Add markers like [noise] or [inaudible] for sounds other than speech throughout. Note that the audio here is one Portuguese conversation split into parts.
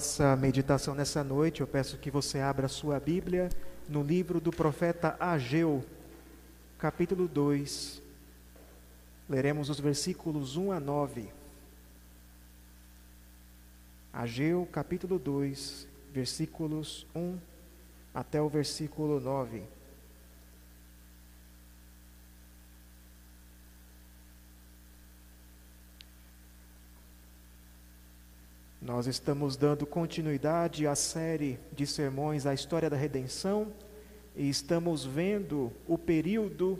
nossa meditação nessa noite, eu peço que você abra sua Bíblia no livro do profeta Ageu, capítulo 2. Leremos os versículos 1 a 9. Ageu, capítulo 2, versículos 1 até o versículo 9. Nós estamos dando continuidade à série de sermões A História da Redenção e estamos vendo o período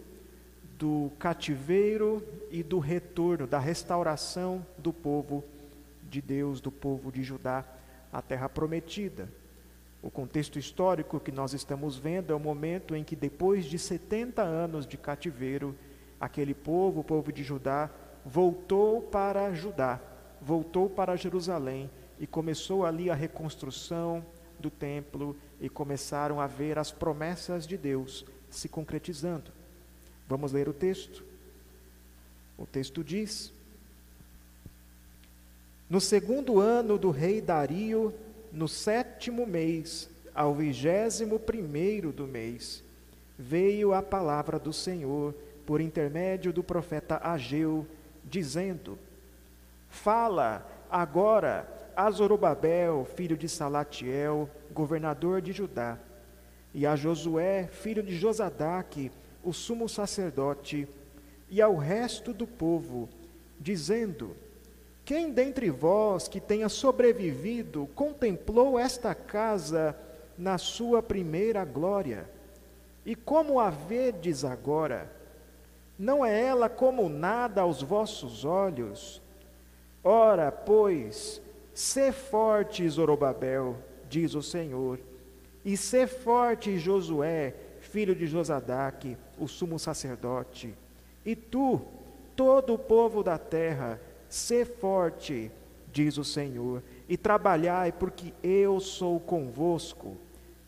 do cativeiro e do retorno, da restauração do povo de Deus, do povo de Judá, à terra prometida. O contexto histórico que nós estamos vendo é o momento em que, depois de 70 anos de cativeiro, aquele povo, o povo de Judá, voltou para Judá voltou para Jerusalém e começou ali a reconstrução do templo e começaram a ver as promessas de Deus se concretizando. Vamos ler o texto. O texto diz: No segundo ano do rei Dario, no sétimo mês, ao vigésimo primeiro do mês, veio a palavra do Senhor por intermédio do profeta Ageu, dizendo: Fala agora a Zorobabel, filho de Salatiel, governador de Judá, e a Josué, filho de Josadaque, o sumo sacerdote, e ao resto do povo, dizendo: Quem dentre vós que tenha sobrevivido contemplou esta casa na sua primeira glória? E como a vedes agora? Não é ela como nada aos vossos olhos? Ora, pois, sê forte, Zorobabel, diz o Senhor, e sê forte, Josué, filho de Josadaque, o sumo sacerdote, e tu, todo o povo da terra, sê forte, diz o Senhor, e trabalhai, porque eu sou convosco,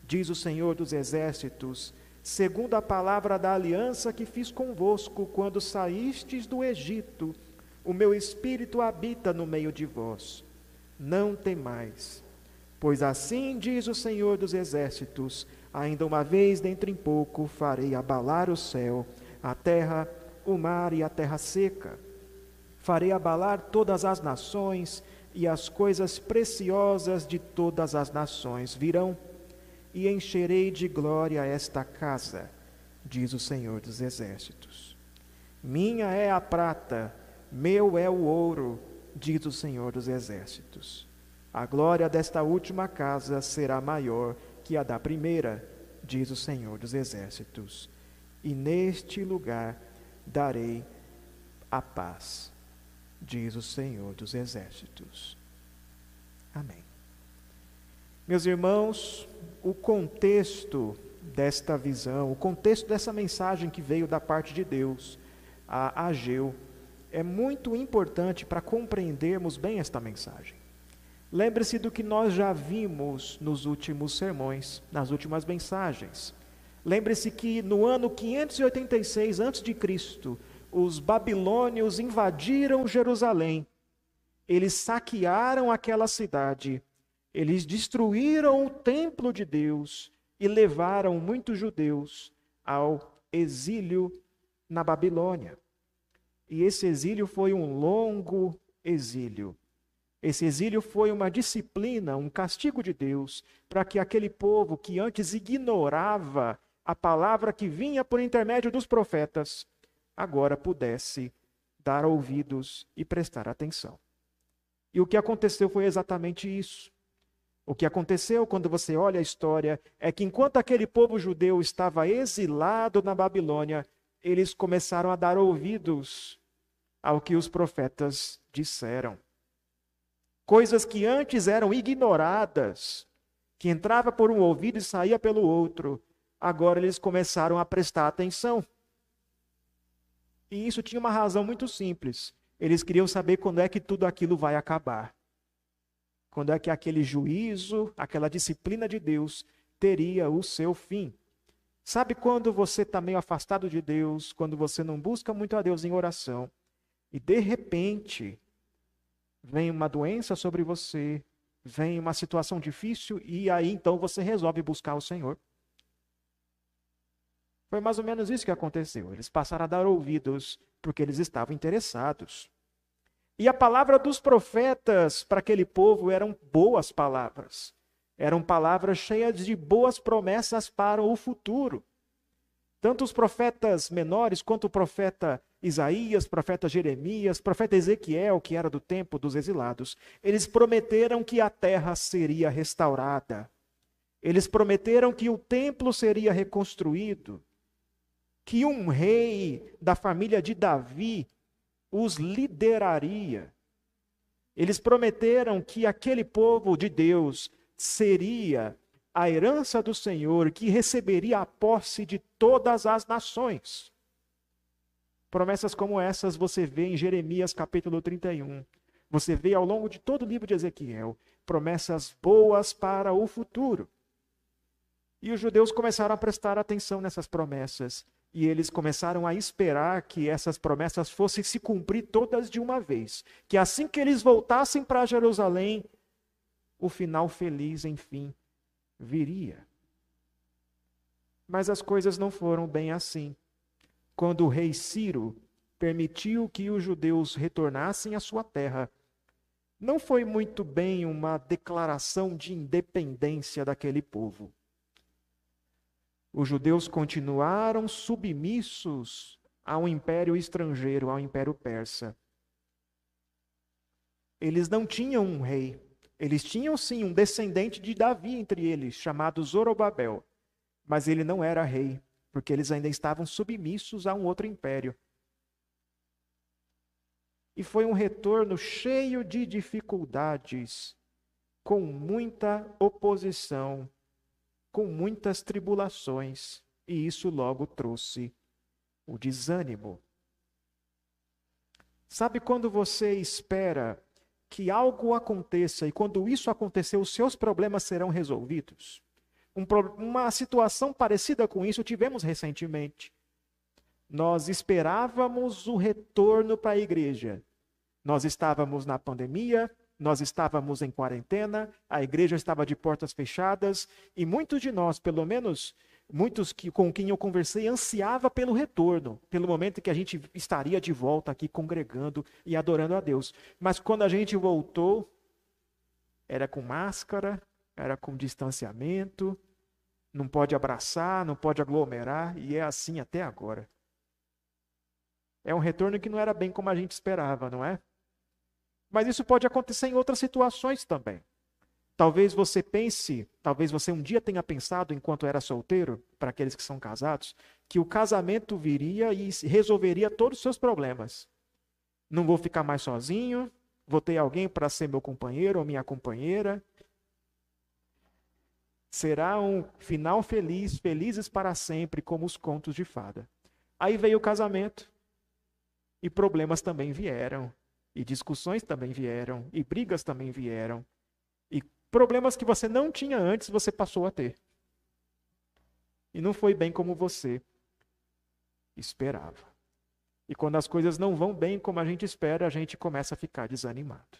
diz o Senhor dos exércitos, segundo a palavra da aliança que fiz convosco quando saístes do Egito, o meu espírito habita no meio de vós. Não temais, pois assim diz o Senhor dos exércitos: ainda uma vez dentro em pouco farei abalar o céu, a terra, o mar e a terra seca. Farei abalar todas as nações e as coisas preciosas de todas as nações virão, e encherei de glória esta casa, diz o Senhor dos exércitos. Minha é a prata, meu é o ouro, diz o Senhor dos Exércitos. A glória desta última casa será maior que a da primeira, diz o Senhor dos Exércitos. E neste lugar darei a paz, diz o Senhor dos Exércitos. Amém. Meus irmãos, o contexto desta visão, o contexto dessa mensagem que veio da parte de Deus a Ageu, é muito importante para compreendermos bem esta mensagem. Lembre-se do que nós já vimos nos últimos sermões, nas últimas mensagens. Lembre-se que no ano 586 a.C., os babilônios invadiram Jerusalém. Eles saquearam aquela cidade. Eles destruíram o templo de Deus e levaram muitos judeus ao exílio na Babilônia. E esse exílio foi um longo exílio. Esse exílio foi uma disciplina, um castigo de Deus, para que aquele povo que antes ignorava a palavra que vinha por intermédio dos profetas, agora pudesse dar ouvidos e prestar atenção. E o que aconteceu foi exatamente isso. O que aconteceu quando você olha a história é que enquanto aquele povo judeu estava exilado na Babilônia, eles começaram a dar ouvidos ao que os profetas disseram. Coisas que antes eram ignoradas, que entrava por um ouvido e saía pelo outro, agora eles começaram a prestar atenção. E isso tinha uma razão muito simples. Eles queriam saber quando é que tudo aquilo vai acabar. Quando é que aquele juízo, aquela disciplina de Deus teria o seu fim. Sabe quando você está meio afastado de Deus, quando você não busca muito a Deus em oração? e de repente vem uma doença sobre você, vem uma situação difícil e aí então você resolve buscar o Senhor. Foi mais ou menos isso que aconteceu. Eles passaram a dar ouvidos porque eles estavam interessados. E a palavra dos profetas para aquele povo eram boas palavras. Eram palavras cheias de boas promessas para o futuro. Tanto os profetas menores quanto o profeta Isaías, profeta Jeremias, profeta Ezequiel, que era do tempo dos exilados, eles prometeram que a terra seria restaurada. Eles prometeram que o templo seria reconstruído, que um rei da família de Davi os lideraria. Eles prometeram que aquele povo de Deus seria a herança do Senhor, que receberia a posse de todas as nações. Promessas como essas você vê em Jeremias capítulo 31. Você vê ao longo de todo o livro de Ezequiel promessas boas para o futuro. E os judeus começaram a prestar atenção nessas promessas. E eles começaram a esperar que essas promessas fossem se cumprir todas de uma vez. Que assim que eles voltassem para Jerusalém, o final feliz, enfim, viria. Mas as coisas não foram bem assim quando o rei Ciro permitiu que os judeus retornassem à sua terra, não foi muito bem uma declaração de independência daquele povo. Os judeus continuaram submissos ao império estrangeiro, ao império persa. Eles não tinham um rei. Eles tinham sim um descendente de Davi entre eles, chamado Zorobabel, mas ele não era rei porque eles ainda estavam submissos a um outro império. E foi um retorno cheio de dificuldades, com muita oposição, com muitas tribulações, e isso logo trouxe o desânimo. Sabe quando você espera que algo aconteça e quando isso acontecer, os seus problemas serão resolvidos? Um, uma situação parecida com isso tivemos recentemente. Nós esperávamos o retorno para a igreja. Nós estávamos na pandemia, nós estávamos em quarentena, a igreja estava de portas fechadas e muitos de nós, pelo menos muitos que, com quem eu conversei, ansiava pelo retorno, pelo momento que a gente estaria de volta aqui congregando e adorando a Deus. Mas quando a gente voltou, era com máscara, era com distanciamento, não pode abraçar, não pode aglomerar, e é assim até agora. É um retorno que não era bem como a gente esperava, não é? Mas isso pode acontecer em outras situações também. Talvez você pense, talvez você um dia tenha pensado, enquanto era solteiro, para aqueles que são casados, que o casamento viria e resolveria todos os seus problemas. Não vou ficar mais sozinho, vou ter alguém para ser meu companheiro ou minha companheira, Será um final feliz, felizes para sempre, como os contos de fada. Aí veio o casamento. E problemas também vieram. E discussões também vieram. E brigas também vieram. Problemas que você não tinha antes, você passou a ter. E não foi bem como você esperava. E quando as coisas não vão bem como a gente espera, a gente começa a ficar desanimado.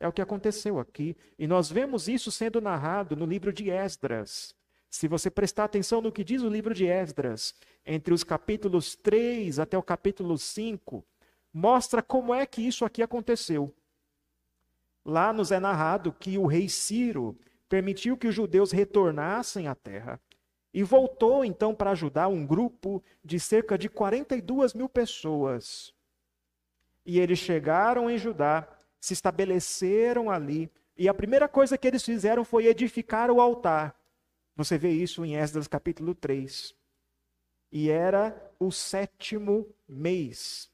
É o que aconteceu aqui. E nós vemos isso sendo narrado no livro de Esdras. Se você prestar atenção no que diz o livro de Esdras, entre os capítulos 3 até o capítulo 5, mostra como é que isso aqui aconteceu. Lá nos é narrado que o rei Ciro permitiu que os judeus retornassem à terra e voltou então para ajudar um grupo de cerca de 42 mil pessoas. E eles chegaram em Judá se estabeleceram ali. E a primeira coisa que eles fizeram foi edificar o altar. Você vê isso em Esdras capítulo 3. E era o sétimo mês,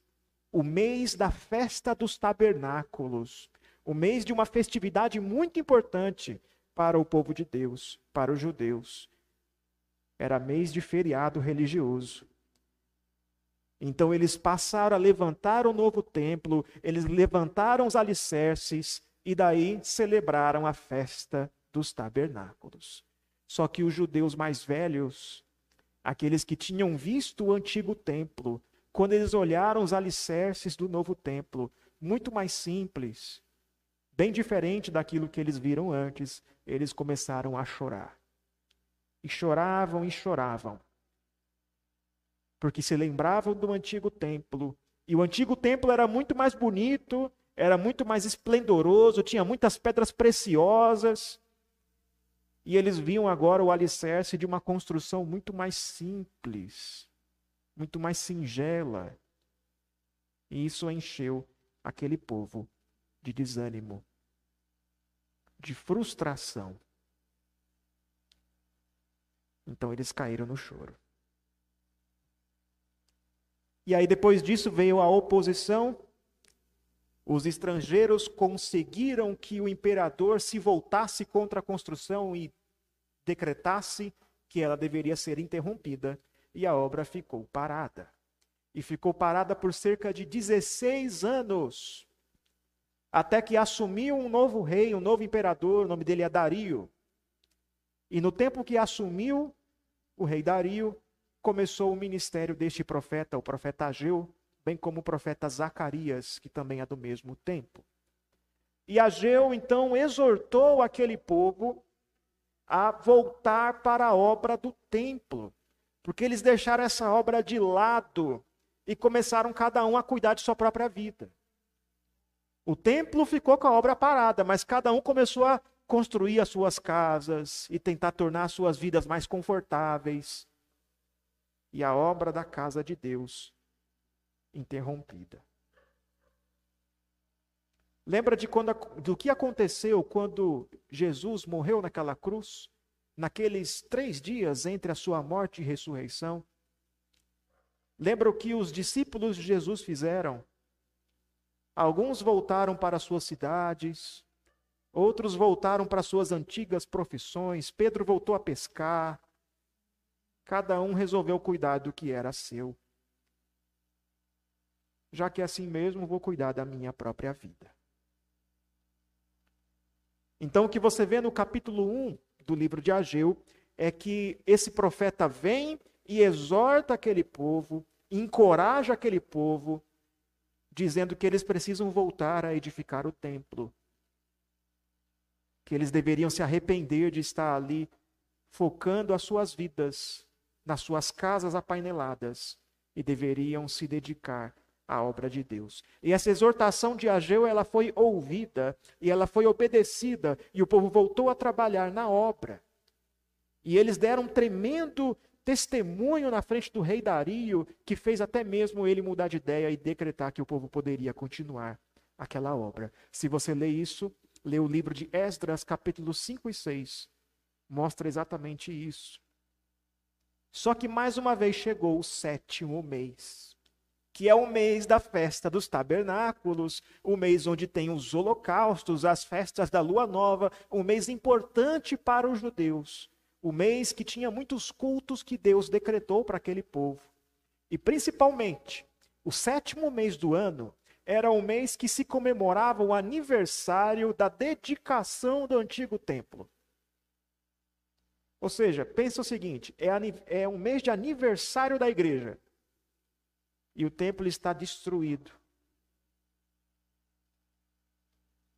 o mês da festa dos tabernáculos, o mês de uma festividade muito importante para o povo de Deus, para os judeus. Era mês de feriado religioso. Então eles passaram a levantar o novo templo, eles levantaram os alicerces e daí celebraram a festa dos tabernáculos. Só que os judeus mais velhos, aqueles que tinham visto o antigo templo, quando eles olharam os alicerces do novo templo, muito mais simples, bem diferente daquilo que eles viram antes, eles começaram a chorar. E choravam e choravam. Porque se lembravam do antigo templo. E o antigo templo era muito mais bonito, era muito mais esplendoroso, tinha muitas pedras preciosas. E eles viam agora o alicerce de uma construção muito mais simples, muito mais singela. E isso encheu aquele povo de desânimo, de frustração. Então eles caíram no choro. E aí depois disso veio a oposição. Os estrangeiros conseguiram que o imperador se voltasse contra a construção e decretasse que ela deveria ser interrompida, e a obra ficou parada. E ficou parada por cerca de 16 anos até que assumiu um novo rei, um novo imperador, o nome dele é Dario. E no tempo que assumiu o rei Dario, começou o ministério deste profeta, o profeta Ageu, bem como o profeta Zacarias, que também é do mesmo tempo. E Ageu então exortou aquele povo a voltar para a obra do templo, porque eles deixaram essa obra de lado e começaram cada um a cuidar de sua própria vida. O templo ficou com a obra parada, mas cada um começou a construir as suas casas e tentar tornar suas vidas mais confortáveis. E a obra da casa de Deus interrompida. Lembra de quando, do que aconteceu quando Jesus morreu naquela cruz? Naqueles três dias entre a sua morte e ressurreição? Lembra o que os discípulos de Jesus fizeram? Alguns voltaram para suas cidades, outros voltaram para suas antigas profissões. Pedro voltou a pescar. Cada um resolveu cuidar do que era seu. Já que assim mesmo, vou cuidar da minha própria vida. Então, o que você vê no capítulo 1 do livro de Ageu é que esse profeta vem e exorta aquele povo, encoraja aquele povo dizendo que eles precisam voltar a edificar o templo. Que eles deveriam se arrepender de estar ali focando as suas vidas nas suas casas apaineladas e deveriam se dedicar à obra de Deus. E essa exortação de Ageu, ela foi ouvida e ela foi obedecida e o povo voltou a trabalhar na obra. E eles deram um tremendo testemunho na frente do rei Dario, que fez até mesmo ele mudar de ideia e decretar que o povo poderia continuar aquela obra. Se você lê isso, lê o livro de Esdras, capítulos 5 e 6, mostra exatamente isso. Só que mais uma vez chegou o sétimo mês, que é o mês da festa dos tabernáculos, o mês onde tem os holocaustos, as festas da lua nova, um mês importante para os judeus o mês que tinha muitos cultos que Deus decretou para aquele povo. E principalmente, o sétimo mês do ano era o mês que se comemorava o aniversário da dedicação do antigo templo. Ou seja, pensa o seguinte: é, é um mês de aniversário da igreja. E o templo está destruído.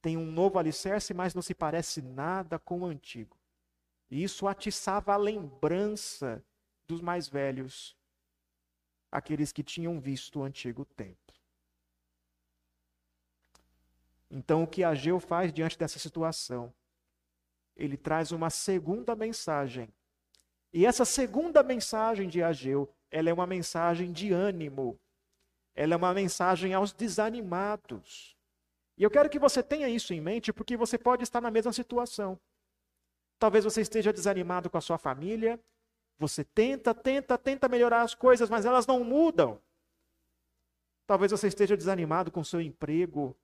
Tem um novo alicerce, mas não se parece nada com o antigo. E isso atiçava a lembrança dos mais velhos, aqueles que tinham visto o antigo templo. Então, o que Ageu faz diante dessa situação? Ele traz uma segunda mensagem. E essa segunda mensagem de Ageu, ela é uma mensagem de ânimo. Ela é uma mensagem aos desanimados. E eu quero que você tenha isso em mente, porque você pode estar na mesma situação. Talvez você esteja desanimado com a sua família. Você tenta, tenta, tenta melhorar as coisas, mas elas não mudam. Talvez você esteja desanimado com o seu emprego.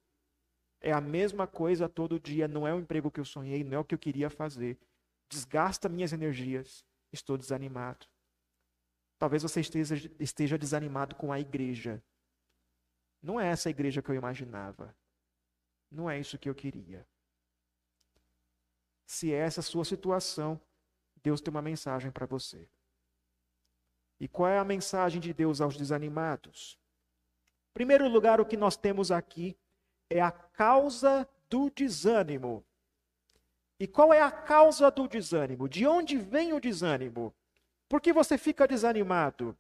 É a mesma coisa todo dia. Não é o emprego que eu sonhei, não é o que eu queria fazer. Desgasta minhas energias. Estou desanimado. Talvez você esteja, esteja desanimado com a igreja. Não é essa a igreja que eu imaginava. Não é isso que eu queria. Se é essa a sua situação, Deus tem uma mensagem para você. E qual é a mensagem de Deus aos desanimados? Em primeiro lugar, o que nós temos aqui é a causa do desânimo. E qual é a causa do desânimo? De onde vem o desânimo? Por que você fica desanimado?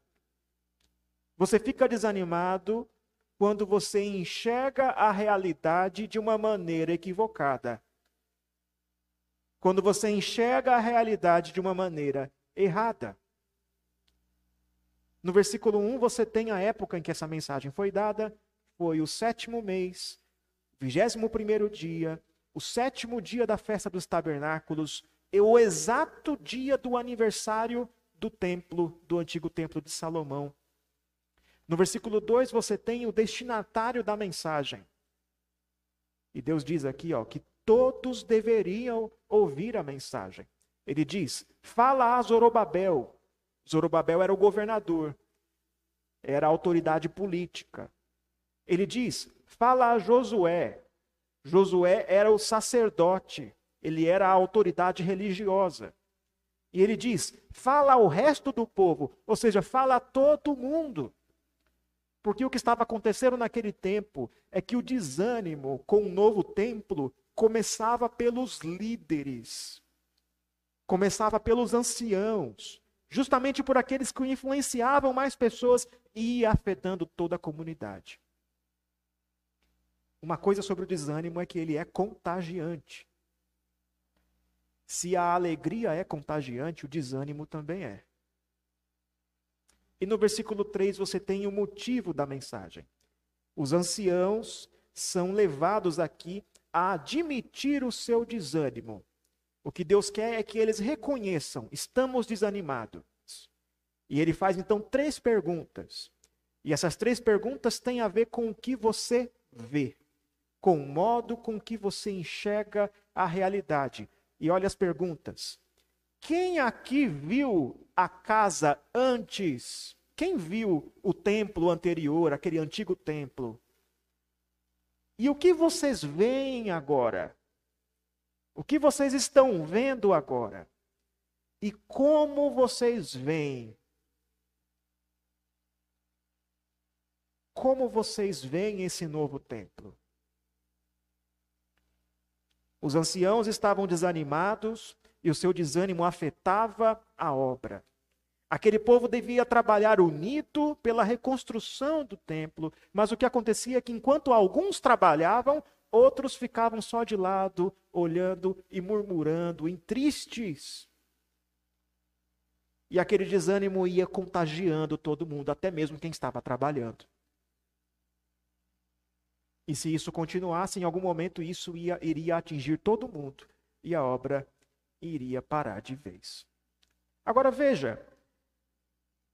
Você fica desanimado quando você enxerga a realidade de uma maneira equivocada. Quando você enxerga a realidade de uma maneira errada. No versículo 1, você tem a época em que essa mensagem foi dada, foi o sétimo mês, vigésimo primeiro dia, o sétimo dia da festa dos tabernáculos, e o exato dia do aniversário do templo, do antigo templo de Salomão. No versículo 2 você tem o destinatário da mensagem. E Deus diz aqui, ó, que todos deveriam ouvir a mensagem. Ele diz: "Fala a Zorobabel". Zorobabel era o governador, era a autoridade política. Ele diz: "Fala a Josué". Josué era o sacerdote, ele era a autoridade religiosa. E ele diz: "Fala ao resto do povo", ou seja, fala a todo mundo. Porque o que estava acontecendo naquele tempo é que o desânimo com o novo templo começava pelos líderes, começava pelos anciãos, justamente por aqueles que influenciavam mais pessoas e ia afetando toda a comunidade. Uma coisa sobre o desânimo é que ele é contagiante. Se a alegria é contagiante, o desânimo também é. E no versículo 3 você tem o motivo da mensagem. Os anciãos são levados aqui a admitir o seu desânimo. O que Deus quer é que eles reconheçam: estamos desanimados. E ele faz então três perguntas. E essas três perguntas têm a ver com o que você vê, com o modo com que você enxerga a realidade. E olha as perguntas. Quem aqui viu a casa antes? Quem viu o templo anterior, aquele antigo templo? E o que vocês veem agora? O que vocês estão vendo agora? E como vocês veem? Como vocês veem esse novo templo? Os anciãos estavam desanimados e o seu desânimo afetava a obra. Aquele povo devia trabalhar unido pela reconstrução do templo, mas o que acontecia é que enquanto alguns trabalhavam, outros ficavam só de lado, olhando e murmurando, em tristes. E aquele desânimo ia contagiando todo mundo, até mesmo quem estava trabalhando. E se isso continuasse, em algum momento isso ia, iria atingir todo mundo e a obra iria parar de vez. Agora veja,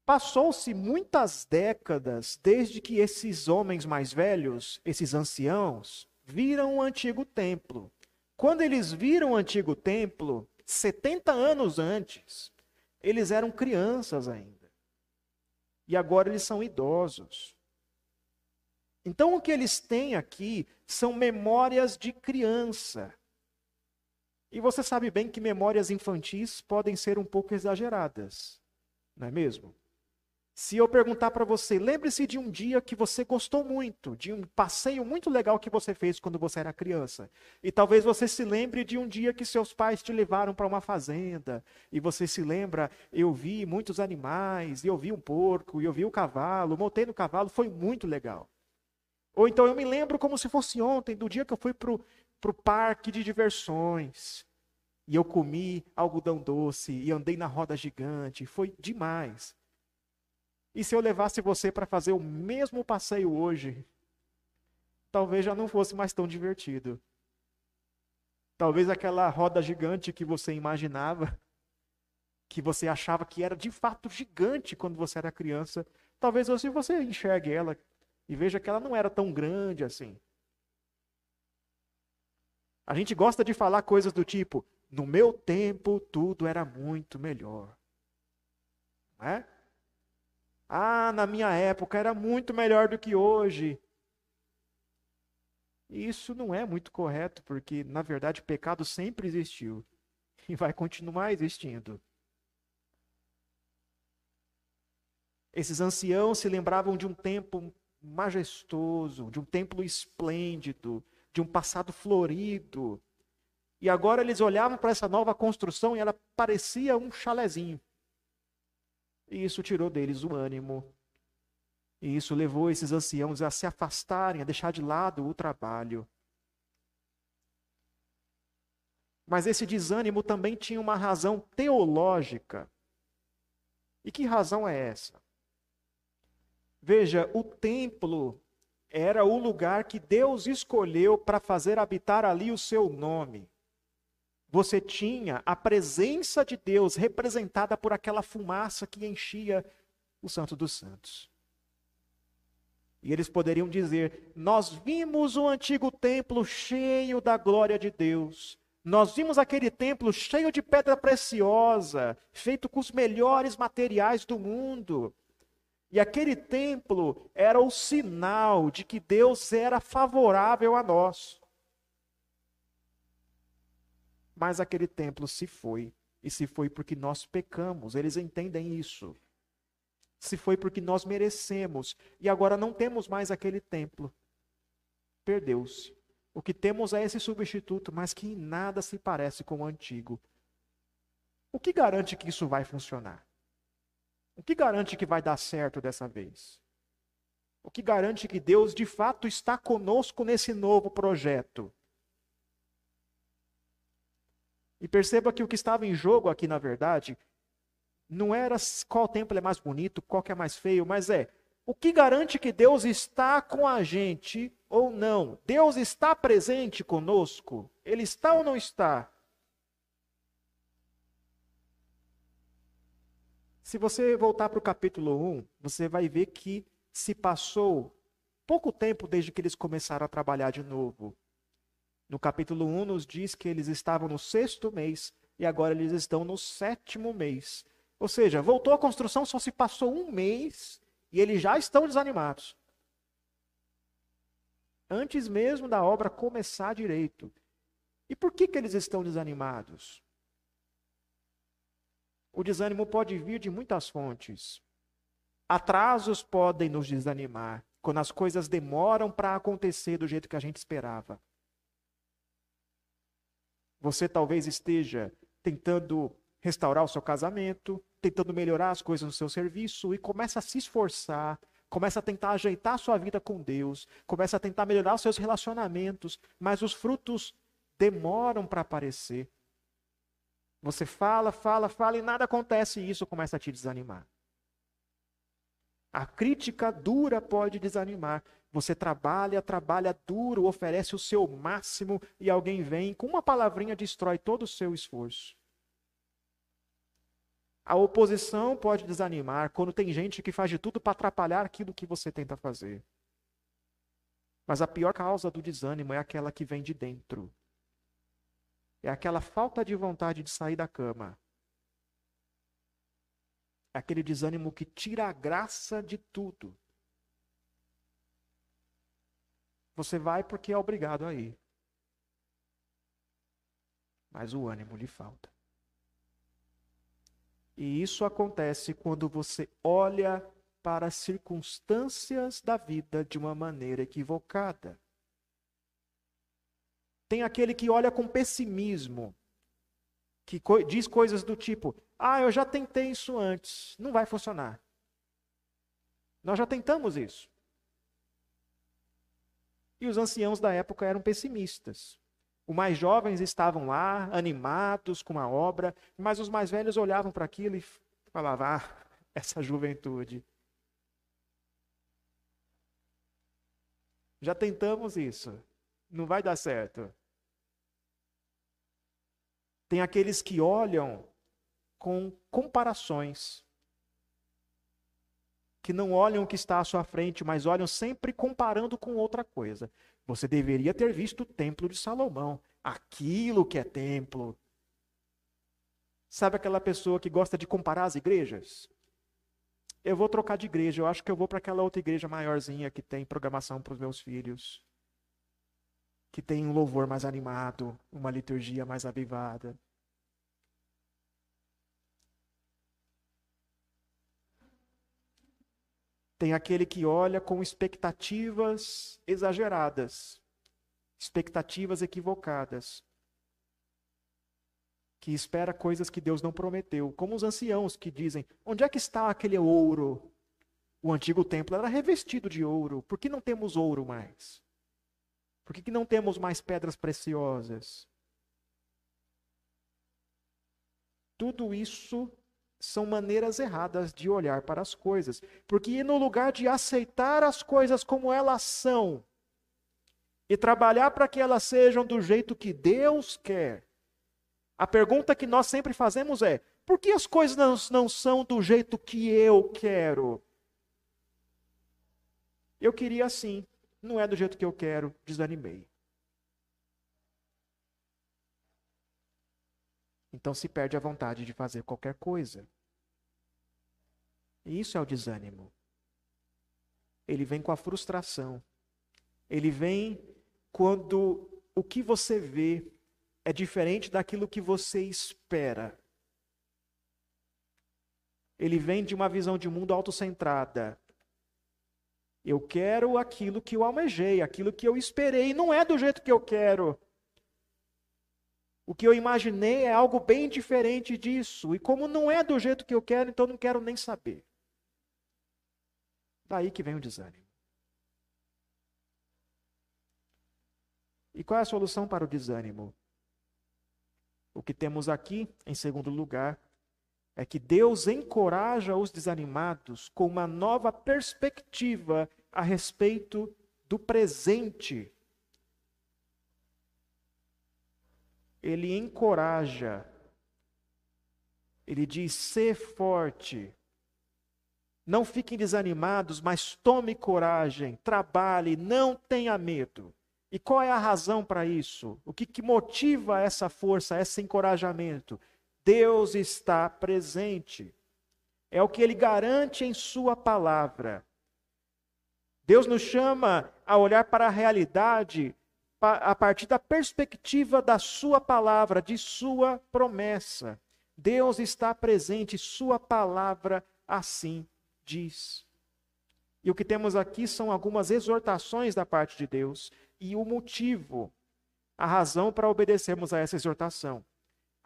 passou-se muitas décadas desde que esses homens mais velhos, esses anciãos, viram o antigo templo. Quando eles viram o antigo templo, 70 anos antes, eles eram crianças ainda. E agora eles são idosos. Então o que eles têm aqui são memórias de criança. E você sabe bem que memórias infantis podem ser um pouco exageradas, não é mesmo? Se eu perguntar para você, lembre-se de um dia que você gostou muito, de um passeio muito legal que você fez quando você era criança. E talvez você se lembre de um dia que seus pais te levaram para uma fazenda. E você se lembra, eu vi muitos animais, eu vi um porco, eu vi o um cavalo, montei no cavalo, foi muito legal. Ou então eu me lembro como se fosse ontem, do dia que eu fui para o parque de diversões. E eu comi algodão doce e andei na roda gigante. Foi demais. E se eu levasse você para fazer o mesmo passeio hoje, talvez já não fosse mais tão divertido. Talvez aquela roda gigante que você imaginava, que você achava que era de fato gigante quando você era criança, talvez hoje você enxergue ela e veja que ela não era tão grande assim. A gente gosta de falar coisas do tipo: no meu tempo tudo era muito melhor. Não é? Ah, na minha época era muito melhor do que hoje. Isso não é muito correto, porque na verdade o pecado sempre existiu [laughs] e vai continuar existindo. Esses anciãos se lembravam de um tempo majestoso, de um templo esplêndido, de um passado florido. E agora eles olhavam para essa nova construção e ela parecia um chalezinho. E isso tirou deles o ânimo. E isso levou esses anciãos a se afastarem, a deixar de lado o trabalho. Mas esse desânimo também tinha uma razão teológica. E que razão é essa? Veja, o templo era o lugar que Deus escolheu para fazer habitar ali o seu nome. Você tinha a presença de Deus representada por aquela fumaça que enchia o Santo dos Santos. E eles poderiam dizer: Nós vimos o antigo templo cheio da glória de Deus. Nós vimos aquele templo cheio de pedra preciosa, feito com os melhores materiais do mundo. E aquele templo era o sinal de que Deus era favorável a nós. Mas aquele templo se foi, e se foi porque nós pecamos, eles entendem isso. Se foi porque nós merecemos, e agora não temos mais aquele templo. Perdeu-se. O que temos é esse substituto, mas que em nada se parece com o antigo. O que garante que isso vai funcionar? O que garante que vai dar certo dessa vez? O que garante que Deus de fato está conosco nesse novo projeto? E perceba que o que estava em jogo aqui, na verdade, não era qual templo é mais bonito, qual que é mais feio, mas é o que garante que Deus está com a gente ou não? Deus está presente conosco? Ele está ou não está? Se você voltar para o capítulo 1, você vai ver que se passou pouco tempo desde que eles começaram a trabalhar de novo. No capítulo 1 nos diz que eles estavam no sexto mês e agora eles estão no sétimo mês. Ou seja, voltou a construção, só se passou um mês e eles já estão desanimados. Antes mesmo da obra começar direito. E por que, que eles estão desanimados? O desânimo pode vir de muitas fontes. Atrasos podem nos desanimar quando as coisas demoram para acontecer do jeito que a gente esperava. Você talvez esteja tentando restaurar o seu casamento, tentando melhorar as coisas no seu serviço e começa a se esforçar, começa a tentar ajeitar a sua vida com Deus, começa a tentar melhorar os seus relacionamentos, mas os frutos demoram para aparecer. Você fala, fala, fala e nada acontece e isso começa a te desanimar. A crítica dura pode desanimar. Você trabalha, trabalha duro, oferece o seu máximo e alguém vem com uma palavrinha destrói todo o seu esforço. A oposição pode desanimar quando tem gente que faz de tudo para atrapalhar aquilo que você tenta fazer. Mas a pior causa do desânimo é aquela que vem de dentro. É aquela falta de vontade de sair da cama. Aquele desânimo que tira a graça de tudo. Você vai porque é obrigado a ir. Mas o ânimo lhe falta. E isso acontece quando você olha para as circunstâncias da vida de uma maneira equivocada. Tem aquele que olha com pessimismo, que co diz coisas do tipo: Ah, eu já tentei isso antes, não vai funcionar. Nós já tentamos isso. E os anciãos da época eram pessimistas. Os mais jovens estavam lá, animados com a obra, mas os mais velhos olhavam para aquilo e falavam: Ah, [laughs] essa juventude. Já tentamos isso não vai dar certo. Tem aqueles que olham com comparações, que não olham o que está à sua frente, mas olham sempre comparando com outra coisa. Você deveria ter visto o templo de Salomão, aquilo que é templo. Sabe aquela pessoa que gosta de comparar as igrejas? Eu vou trocar de igreja, eu acho que eu vou para aquela outra igreja maiorzinha que tem programação para os meus filhos que tem um louvor mais animado, uma liturgia mais avivada. Tem aquele que olha com expectativas exageradas. expectativas equivocadas, que espera coisas que Deus não prometeu, como os anciãos que dizem: onde é que está aquele ouro? O antigo templo era revestido de ouro, por que não temos ouro mais? Por que, que não temos mais pedras preciosas? Tudo isso são maneiras erradas de olhar para as coisas. Porque no lugar de aceitar as coisas como elas são e trabalhar para que elas sejam do jeito que Deus quer, a pergunta que nós sempre fazemos é: por que as coisas não, não são do jeito que eu quero? Eu queria assim, não é do jeito que eu quero, desanimei. Então se perde a vontade de fazer qualquer coisa. E isso é o desânimo. Ele vem com a frustração. Ele vem quando o que você vê é diferente daquilo que você espera. Ele vem de uma visão de mundo autocentrada. Eu quero aquilo que eu almejei, aquilo que eu esperei, não é do jeito que eu quero. O que eu imaginei é algo bem diferente disso. E como não é do jeito que eu quero, então não quero nem saber. Daí que vem o desânimo. E qual é a solução para o desânimo? O que temos aqui, em segundo lugar, é que Deus encoraja os desanimados com uma nova perspectiva a respeito do presente. Ele encoraja, ele diz: ser forte, não fiquem desanimados, mas tome coragem, trabalhe, não tenha medo. E qual é a razão para isso? O que, que motiva essa força, esse encorajamento? Deus está presente. É o que ele garante em Sua palavra. Deus nos chama a olhar para a realidade a partir da perspectiva da Sua palavra, de Sua promessa. Deus está presente, Sua palavra assim diz. E o que temos aqui são algumas exortações da parte de Deus e o motivo, a razão para obedecermos a essa exortação.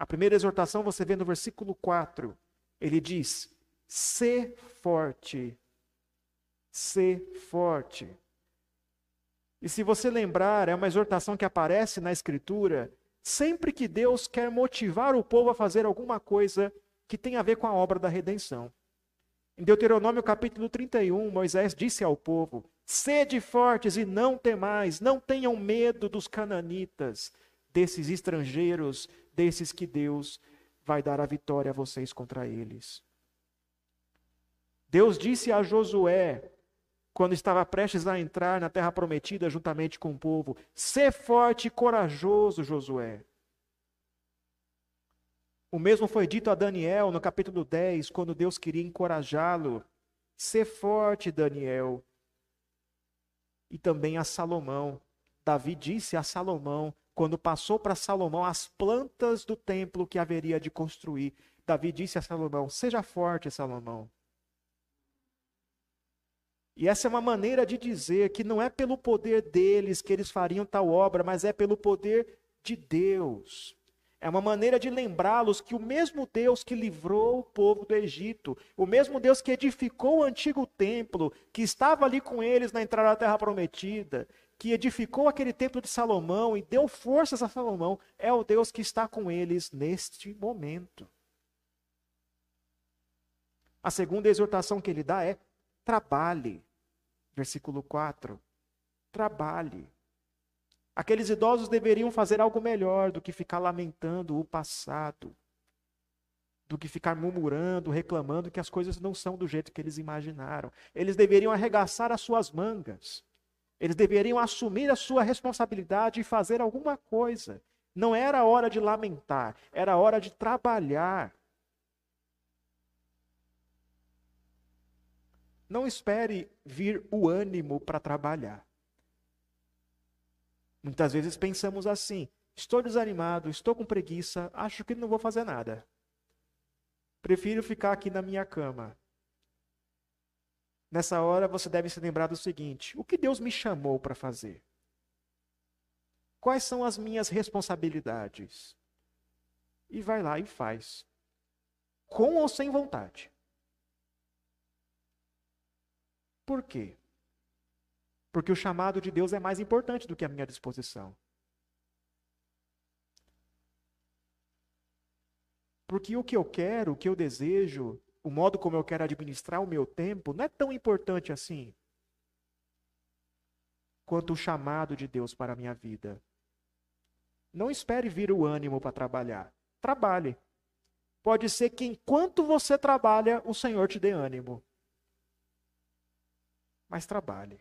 A primeira exortação você vê no versículo 4. Ele diz: "Sê forte ser forte. E se você lembrar, é uma exortação que aparece na Escritura sempre que Deus quer motivar o povo a fazer alguma coisa que tem a ver com a obra da redenção. Em Deuteronômio capítulo 31, Moisés disse ao povo: Sede fortes e não temais, não tenham medo dos cananitas, desses estrangeiros, desses que Deus vai dar a vitória a vocês contra eles. Deus disse a Josué quando estava prestes a entrar na terra prometida juntamente com o povo: Sê forte e corajoso, Josué. O mesmo foi dito a Daniel no capítulo 10, quando Deus queria encorajá-lo. Sê forte, Daniel. E também a Salomão. Davi disse a Salomão, quando passou para Salomão as plantas do templo que haveria de construir, Davi disse a Salomão: Seja forte, Salomão. E essa é uma maneira de dizer que não é pelo poder deles que eles fariam tal obra, mas é pelo poder de Deus. É uma maneira de lembrá-los que o mesmo Deus que livrou o povo do Egito, o mesmo Deus que edificou o antigo templo, que estava ali com eles na entrada da terra prometida, que edificou aquele templo de Salomão e deu forças a Salomão, é o Deus que está com eles neste momento. A segunda exortação que ele dá é: trabalhe. Versículo 4. Trabalhe. Aqueles idosos deveriam fazer algo melhor do que ficar lamentando o passado, do que ficar murmurando, reclamando que as coisas não são do jeito que eles imaginaram. Eles deveriam arregaçar as suas mangas. Eles deveriam assumir a sua responsabilidade e fazer alguma coisa. Não era hora de lamentar, era hora de trabalhar. Não espere vir o ânimo para trabalhar. Muitas vezes pensamos assim: estou desanimado, estou com preguiça, acho que não vou fazer nada. Prefiro ficar aqui na minha cama. Nessa hora você deve se lembrar do seguinte: o que Deus me chamou para fazer? Quais são as minhas responsabilidades? E vai lá e faz. Com ou sem vontade. Por quê? Porque o chamado de Deus é mais importante do que a minha disposição. Porque o que eu quero, o que eu desejo, o modo como eu quero administrar o meu tempo, não é tão importante assim quanto o chamado de Deus para a minha vida. Não espere vir o ânimo para trabalhar. Trabalhe. Pode ser que enquanto você trabalha, o Senhor te dê ânimo. Mas trabalhe.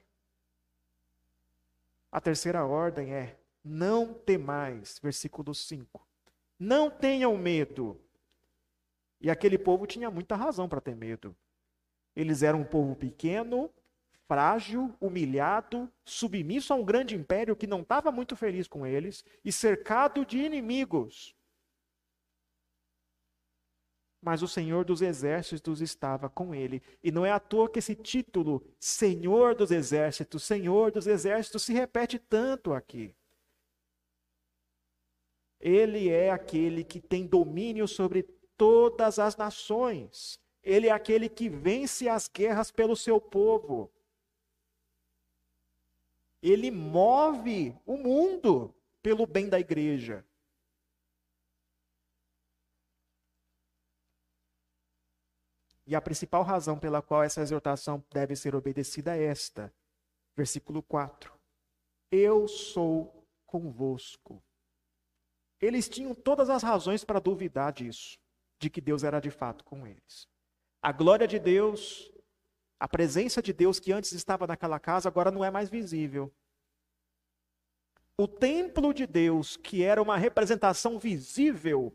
A terceira ordem é: não temais, versículo 5. Não tenham medo. E aquele povo tinha muita razão para ter medo. Eles eram um povo pequeno, frágil, humilhado, submisso a um grande império que não estava muito feliz com eles e cercado de inimigos. Mas o Senhor dos Exércitos estava com ele. E não é à toa que esse título, Senhor dos Exércitos, Senhor dos Exércitos, se repete tanto aqui. Ele é aquele que tem domínio sobre todas as nações. Ele é aquele que vence as guerras pelo seu povo. Ele move o mundo pelo bem da igreja. E a principal razão pela qual essa exortação deve ser obedecida é esta. Versículo 4. Eu sou convosco. Eles tinham todas as razões para duvidar disso, de que Deus era de fato com eles. A glória de Deus a presença de Deus que antes estava naquela casa agora não é mais visível. O templo de Deus, que era uma representação visível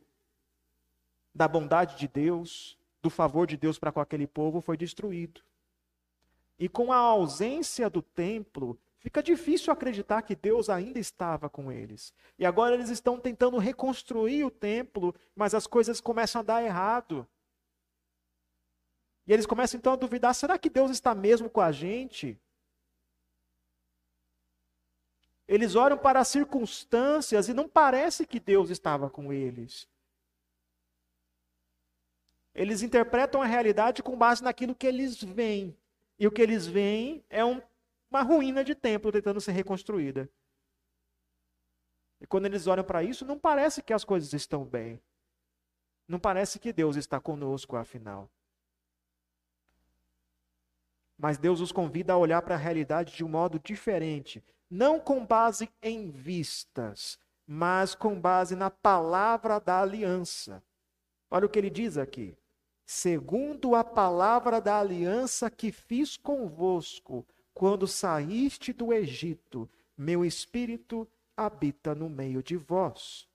da bondade de Deus, do favor de Deus para com aquele povo, foi destruído. E com a ausência do templo, fica difícil acreditar que Deus ainda estava com eles. E agora eles estão tentando reconstruir o templo, mas as coisas começam a dar errado. E eles começam então a duvidar: será que Deus está mesmo com a gente? Eles olham para as circunstâncias e não parece que Deus estava com eles. Eles interpretam a realidade com base naquilo que eles veem. E o que eles veem é um, uma ruína de templo tentando ser reconstruída. E quando eles olham para isso, não parece que as coisas estão bem. Não parece que Deus está conosco, afinal. Mas Deus os convida a olhar para a realidade de um modo diferente, não com base em vistas, mas com base na palavra da aliança. Olha o que ele diz aqui. Segundo a palavra da aliança que fiz convosco, quando saíste do Egito, meu espírito habita no meio de vós.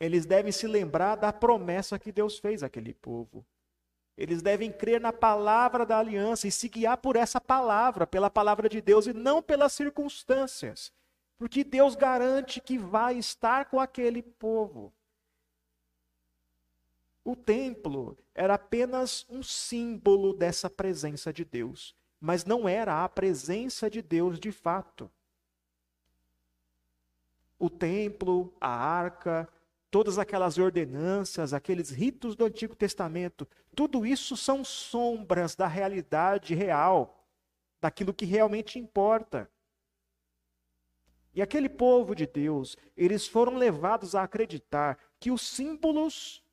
Eles devem se lembrar da promessa que Deus fez àquele povo. Eles devem crer na palavra da aliança e se guiar por essa palavra, pela palavra de Deus e não pelas circunstâncias. Porque Deus garante que vai estar com aquele povo. O templo era apenas um símbolo dessa presença de Deus, mas não era a presença de Deus de fato. O templo, a arca, todas aquelas ordenanças, aqueles ritos do Antigo Testamento, tudo isso são sombras da realidade real, daquilo que realmente importa. E aquele povo de Deus, eles foram levados a acreditar que os símbolos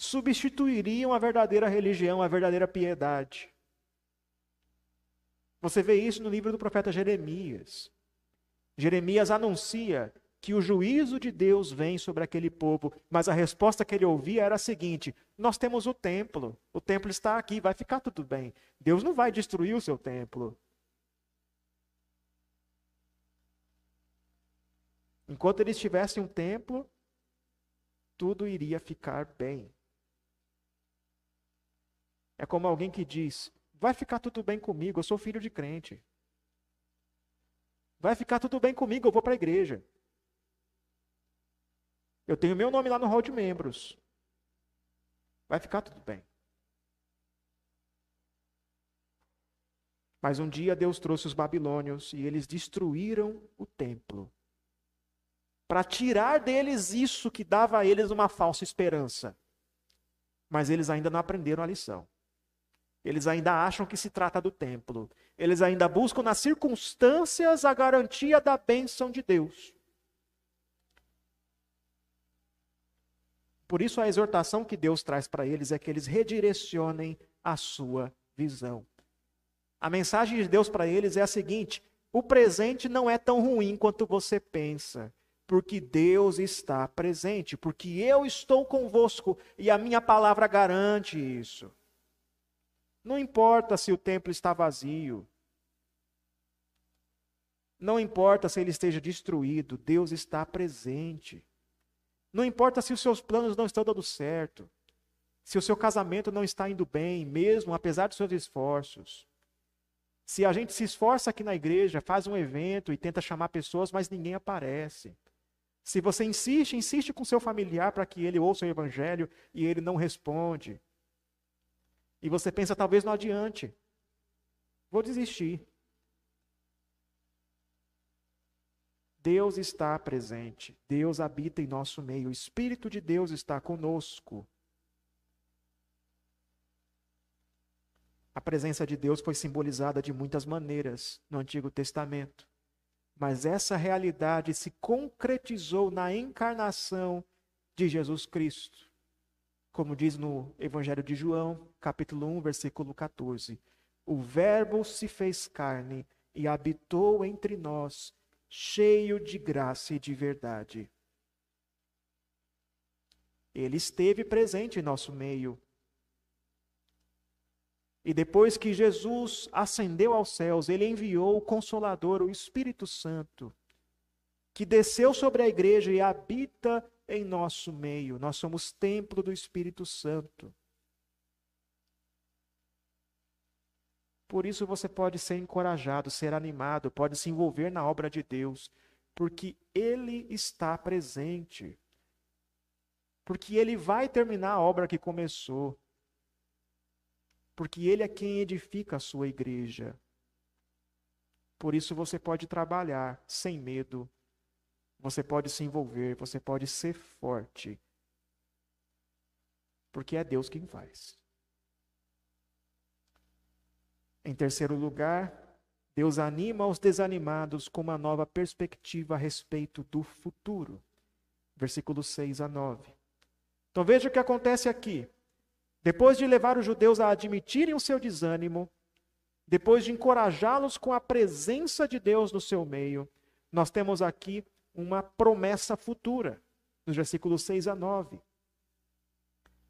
substituiriam a verdadeira religião, a verdadeira piedade. Você vê isso no livro do profeta Jeremias. Jeremias anuncia que o juízo de Deus vem sobre aquele povo, mas a resposta que ele ouvia era a seguinte: Nós temos o templo, o templo está aqui, vai ficar tudo bem. Deus não vai destruir o seu templo. Enquanto eles tivessem um templo, tudo iria ficar bem. É como alguém que diz: Vai ficar tudo bem comigo, eu sou filho de crente. Vai ficar tudo bem comigo, eu vou para a igreja. Eu tenho meu nome lá no hall de membros. Vai ficar tudo bem. Mas um dia Deus trouxe os babilônios e eles destruíram o templo. Para tirar deles isso que dava a eles uma falsa esperança. Mas eles ainda não aprenderam a lição. Eles ainda acham que se trata do templo. Eles ainda buscam nas circunstâncias a garantia da bênção de Deus. Por isso, a exortação que Deus traz para eles é que eles redirecionem a sua visão. A mensagem de Deus para eles é a seguinte: o presente não é tão ruim quanto você pensa, porque Deus está presente, porque eu estou convosco e a minha palavra garante isso. Não importa se o templo está vazio, não importa se ele esteja destruído, Deus está presente. Não importa se os seus planos não estão dando certo, se o seu casamento não está indo bem, mesmo apesar dos seus esforços. Se a gente se esforça aqui na igreja, faz um evento e tenta chamar pessoas, mas ninguém aparece. Se você insiste, insiste com seu familiar para que ele ouça o evangelho e ele não responde. E você pensa, talvez não adiante. Vou desistir. Deus está presente. Deus habita em nosso meio. O Espírito de Deus está conosco. A presença de Deus foi simbolizada de muitas maneiras no Antigo Testamento. Mas essa realidade se concretizou na encarnação de Jesus Cristo. Como diz no Evangelho de João, capítulo 1, versículo 14: O Verbo se fez carne e habitou entre nós, cheio de graça e de verdade. Ele esteve presente em nosso meio e depois que Jesus ascendeu aos céus, ele enviou o Consolador, o Espírito Santo, que desceu sobre a igreja e habita em nosso meio. Nós somos templo do Espírito Santo. Por isso você pode ser encorajado, ser animado, pode se envolver na obra de Deus, porque Ele está presente. Porque Ele vai terminar a obra que começou porque Ele é quem edifica a sua igreja. Por isso você pode trabalhar sem medo, você pode se envolver, você pode ser forte, porque é Deus quem faz. Em terceiro lugar, Deus anima os desanimados com uma nova perspectiva a respeito do futuro. Versículos 6 a 9. Então veja o que acontece aqui. Depois de levar os judeus a admitirem o seu desânimo, depois de encorajá-los com a presença de Deus no seu meio, nós temos aqui uma promessa futura, nos versículos 6 a 9.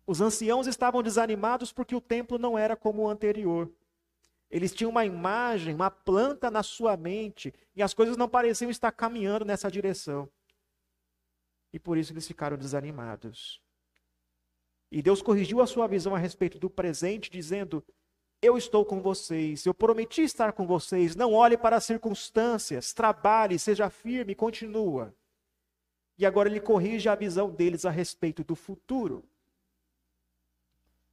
Os anciãos estavam desanimados porque o templo não era como o anterior. Eles tinham uma imagem, uma planta na sua mente, e as coisas não pareciam estar caminhando nessa direção. E por isso eles ficaram desanimados. E Deus corrigiu a sua visão a respeito do presente, dizendo: Eu estou com vocês, eu prometi estar com vocês. Não olhe para as circunstâncias, trabalhe, seja firme, continua. E agora ele corrige a visão deles a respeito do futuro.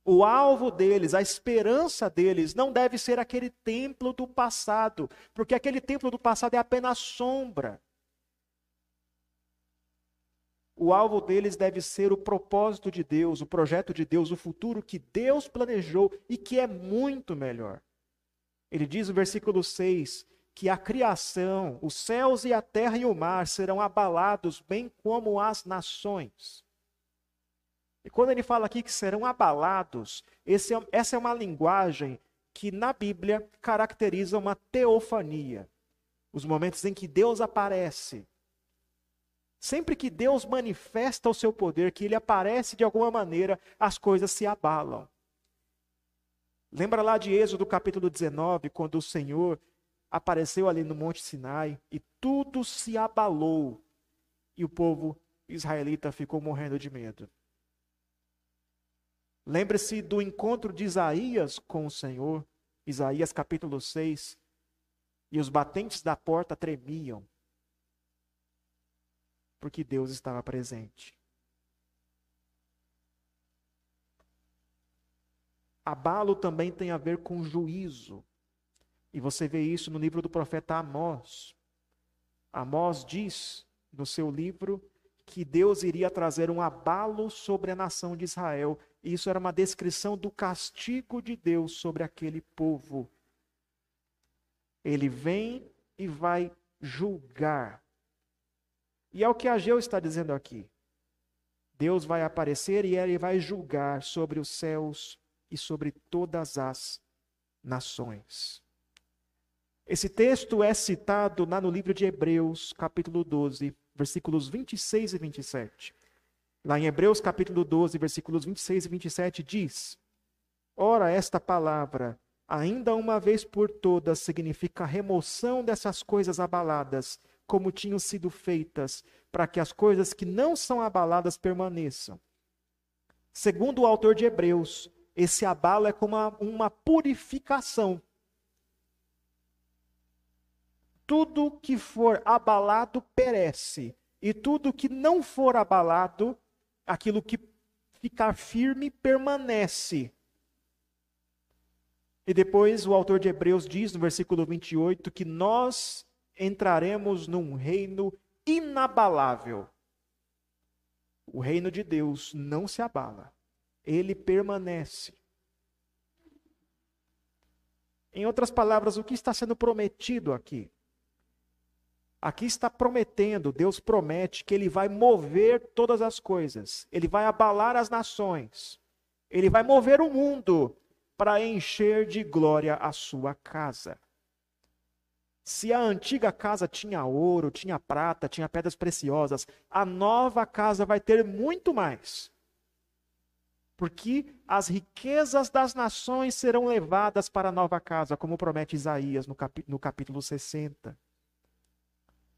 O alvo deles, a esperança deles, não deve ser aquele templo do passado, porque aquele templo do passado é apenas sombra. O alvo deles deve ser o propósito de Deus, o projeto de Deus, o futuro que Deus planejou e que é muito melhor. Ele diz no versículo 6 que a criação, os céus e a terra e o mar serão abalados, bem como as nações. E quando ele fala aqui que serão abalados, é, essa é uma linguagem que na Bíblia caracteriza uma teofania. Os momentos em que Deus aparece Sempre que Deus manifesta o seu poder, que ele aparece de alguma maneira, as coisas se abalam. Lembra lá de Êxodo capítulo 19, quando o Senhor apareceu ali no Monte Sinai e tudo se abalou e o povo israelita ficou morrendo de medo. Lembre-se do encontro de Isaías com o Senhor, Isaías capítulo 6, e os batentes da porta tremiam porque Deus estava presente. Abalo também tem a ver com juízo. E você vê isso no livro do profeta Amós. Amós diz no seu livro que Deus iria trazer um abalo sobre a nação de Israel. E isso era uma descrição do castigo de Deus sobre aquele povo. Ele vem e vai julgar. E é o que Ageu está dizendo aqui. Deus vai aparecer e ele vai julgar sobre os céus e sobre todas as nações. Esse texto é citado lá no livro de Hebreus, capítulo 12, versículos 26 e 27. Lá em Hebreus, capítulo 12, versículos 26 e 27, diz: Ora, esta palavra, ainda uma vez por todas, significa remoção dessas coisas abaladas, como tinham sido feitas, para que as coisas que não são abaladas permaneçam. Segundo o autor de Hebreus, esse abalo é como uma, uma purificação. Tudo que for abalado perece, e tudo que não for abalado, aquilo que ficar firme permanece. E depois o autor de Hebreus diz no versículo 28 que nós entraremos num reino inabalável. O reino de Deus não se abala, ele permanece. Em outras palavras, o que está sendo prometido aqui? Aqui está prometendo, Deus promete que ele vai mover todas as coisas, ele vai abalar as nações, ele vai mover o mundo para encher de glória a sua casa. Se a antiga casa tinha ouro, tinha prata, tinha pedras preciosas, a nova casa vai ter muito mais. Porque as riquezas das nações serão levadas para a nova casa, como promete Isaías no, no capítulo 60.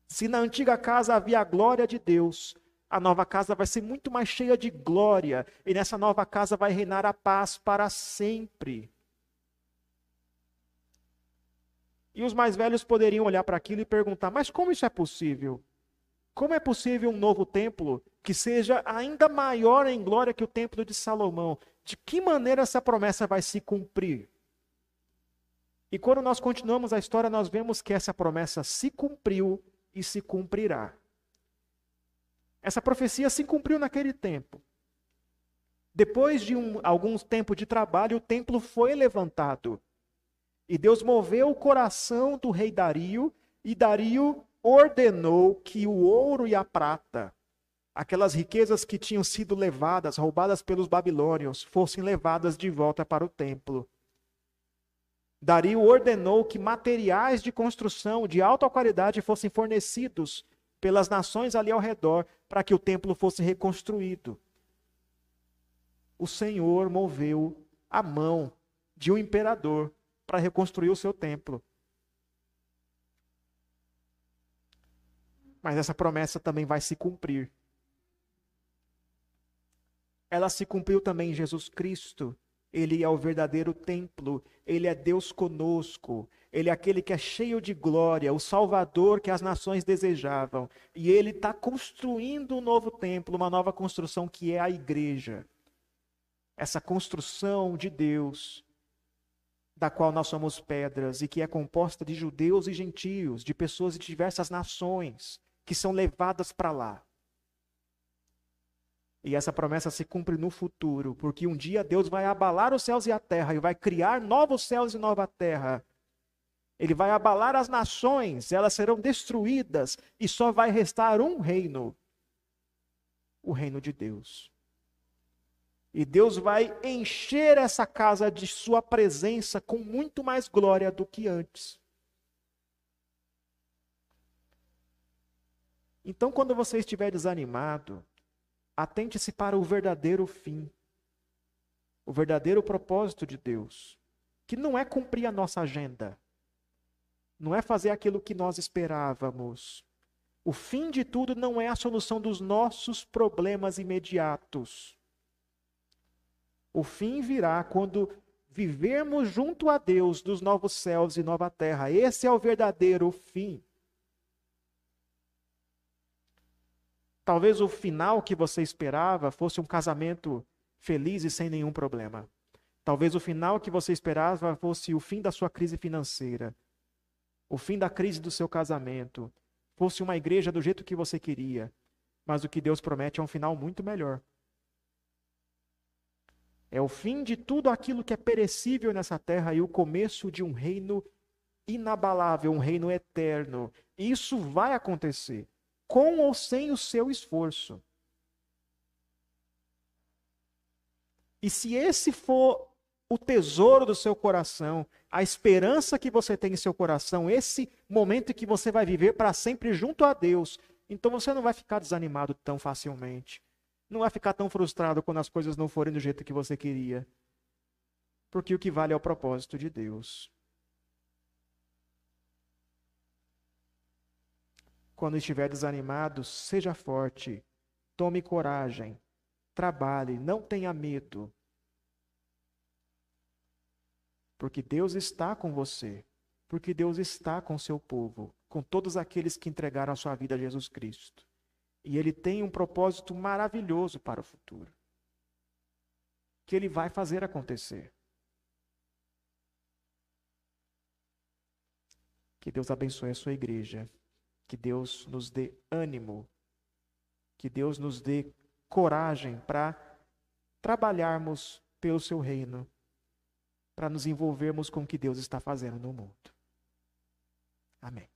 Se na antiga casa havia a glória de Deus, a nova casa vai ser muito mais cheia de glória, e nessa nova casa vai reinar a paz para sempre. E os mais velhos poderiam olhar para aquilo e perguntar: mas como isso é possível? Como é possível um novo templo que seja ainda maior em glória que o templo de Salomão? De que maneira essa promessa vai se cumprir? E quando nós continuamos a história, nós vemos que essa promessa se cumpriu e se cumprirá. Essa profecia se cumpriu naquele tempo. Depois de um, algum tempo de trabalho, o templo foi levantado. E Deus moveu o coração do rei Dario, e Dario ordenou que o ouro e a prata, aquelas riquezas que tinham sido levadas, roubadas pelos babilônios, fossem levadas de volta para o templo. Dario ordenou que materiais de construção de alta qualidade fossem fornecidos pelas nações ali ao redor para que o templo fosse reconstruído. O Senhor moveu a mão de um imperador para reconstruir o seu templo. Mas essa promessa também vai se cumprir. Ela se cumpriu também em Jesus Cristo. Ele é o verdadeiro templo, ele é Deus conosco, ele é aquele que é cheio de glória, o Salvador que as nações desejavam. E ele está construindo um novo templo, uma nova construção que é a igreja. Essa construção de Deus da qual nós somos pedras e que é composta de judeus e gentios, de pessoas de diversas nações que são levadas para lá. E essa promessa se cumpre no futuro, porque um dia Deus vai abalar os céus e a terra e vai criar novos céus e nova terra. Ele vai abalar as nações, elas serão destruídas e só vai restar um reino: o reino de Deus. E Deus vai encher essa casa de sua presença com muito mais glória do que antes. Então, quando você estiver desanimado, atente-se para o verdadeiro fim, o verdadeiro propósito de Deus, que não é cumprir a nossa agenda, não é fazer aquilo que nós esperávamos. O fim de tudo não é a solução dos nossos problemas imediatos. O fim virá quando vivermos junto a Deus dos novos céus e nova terra. Esse é o verdadeiro fim. Talvez o final que você esperava fosse um casamento feliz e sem nenhum problema. Talvez o final que você esperava fosse o fim da sua crise financeira, o fim da crise do seu casamento, fosse uma igreja do jeito que você queria. Mas o que Deus promete é um final muito melhor. É o fim de tudo aquilo que é perecível nessa terra e o começo de um reino inabalável, um reino eterno. Isso vai acontecer, com ou sem o seu esforço. E se esse for o tesouro do seu coração, a esperança que você tem em seu coração, esse momento que você vai viver para sempre junto a Deus, então você não vai ficar desanimado tão facilmente. Não vai ficar tão frustrado quando as coisas não forem do jeito que você queria. Porque o que vale é o propósito de Deus. Quando estiver desanimado, seja forte, tome coragem, trabalhe, não tenha medo. Porque Deus está com você, porque Deus está com seu povo, com todos aqueles que entregaram a sua vida a Jesus Cristo. E Ele tem um propósito maravilhoso para o futuro, que Ele vai fazer acontecer. Que Deus abençoe a sua igreja, que Deus nos dê ânimo, que Deus nos dê coragem para trabalharmos pelo seu reino, para nos envolvermos com o que Deus está fazendo no mundo. Amém.